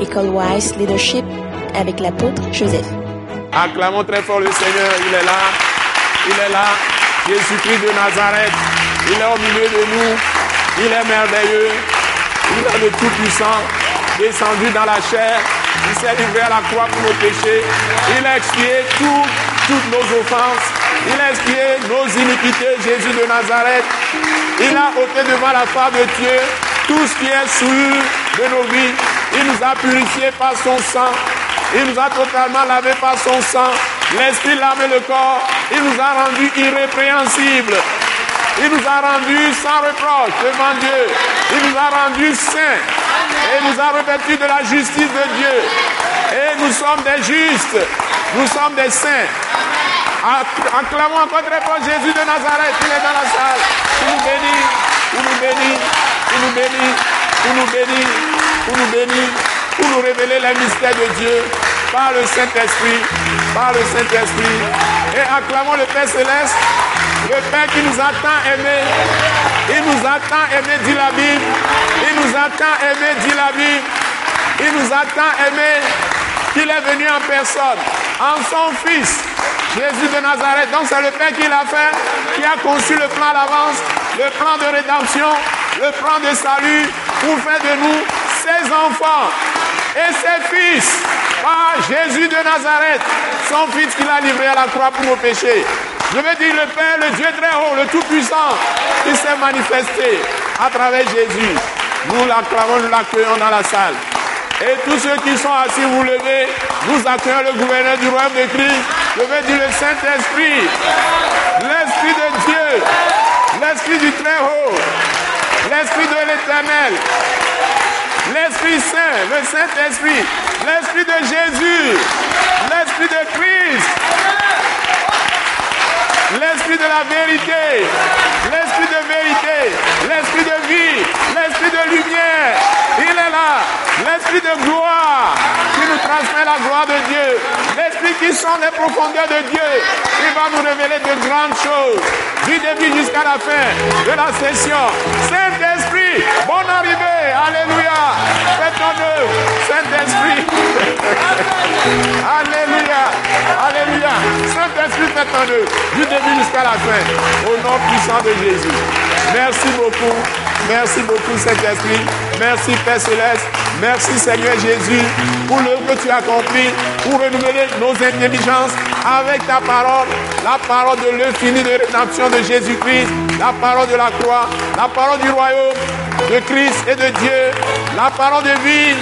École Wise Leadership avec l'apôtre Joseph. Acclamons très fort le Seigneur, il est là, il est là, Jésus-Christ de Nazareth, il est au milieu de nous, il est merveilleux, il est le Tout-Puissant, descendu dans la chair, il s'est livré à la croix pour nos péchés, il a expié toutes nos offenses, il a expié nos iniquités, Jésus de Nazareth, il a ôté devant la face de Dieu tout ce qui est souillure de nos vies. A purifiés par son sang. Il nous a totalement lavé par son sang. L'esprit, et le corps. Il nous a rendus irrépréhensibles. Il nous a rendus sans reproche devant Dieu. Il nous a rendus saints. Et nous a revêtus de la justice de Dieu. Et nous sommes des justes. Nous sommes des saints. Acclamons encore très fort Jésus de Nazareth. Il est dans la salle. Il nous bénit. Il nous bénit. Il nous bénit. Il nous bénit. Nous. Pour nous révéler les mystères de Dieu par le Saint-Esprit. Par le Saint-Esprit. Et acclamons le Père Céleste. Le Père qui nous a tant aimés. Il nous a tant dit la Bible. Il nous a tant dit la Bible. Il nous a tant qu'il est venu en personne, en son Fils, Jésus de Nazareth. Donc c'est le Père qui l'a fait, qui a conçu le plan d'avance, le plan de rédemption, le plan de salut pour faire de nous et ses fils. Par Jésus de Nazareth, son fils qu'il a livré à la croix pour nos péchés. Je veux dire le Père, le Dieu très haut, le Tout-Puissant, qui s'est manifesté à travers Jésus. Nous l'acclamons, nous l'accueillons dans la salle. Et tous ceux qui sont assis, vous levez, nous accueillons le gouverneur du royaume de Christ. Je veux dire le Saint-Esprit, l'Esprit de Dieu, l'Esprit du Très-Haut, l'Esprit de l'Éternel, Saint, le Saint-Esprit, l'Esprit de Jésus, l'Esprit de Christ, l'Esprit de la vérité, l'Esprit de vérité, l'Esprit de vie, l'Esprit de lumière. Il est là, l'Esprit de gloire qui nous transmet la gloire de Dieu, l'Esprit qui sent les profondeurs de Dieu. Il va nous révéler de grandes choses du début jusqu'à la fin de la session. Saint-Esprit, bonne arrivée, Alléluia. Ton œuvre du début jusqu'à la fin. Au nom puissant de Jésus. Merci beaucoup. Merci beaucoup, Saint-Esprit. Merci, Père Céleste. Merci, Seigneur Jésus, pour le que tu as accompli, pour renouveler nos intelligences avec ta parole, la parole de l'infini de rédemption de Jésus-Christ, la parole de la croix, la parole du royaume de Christ et de Dieu, la parole de vie,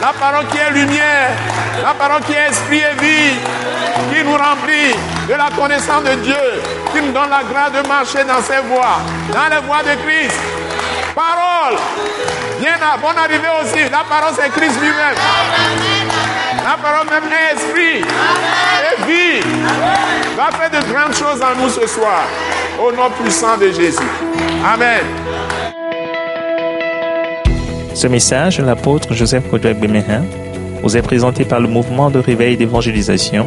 la parole qui est lumière, la parole qui est esprit et vie, qui nous remplit de la connaissance de Dieu, qui nous donne la grâce de marcher dans ses voies, dans les voies de Christ. Parole, bien à bonne arrivée aussi. La parole c'est Christ lui-même. La parole même est esprit et vie. Va faire de grandes choses en nous ce soir. Au nom puissant de Jésus. Amen. Ce message l'apôtre Joseph Kodouak Bemehin vous est présenté par le mouvement de réveil d'évangélisation,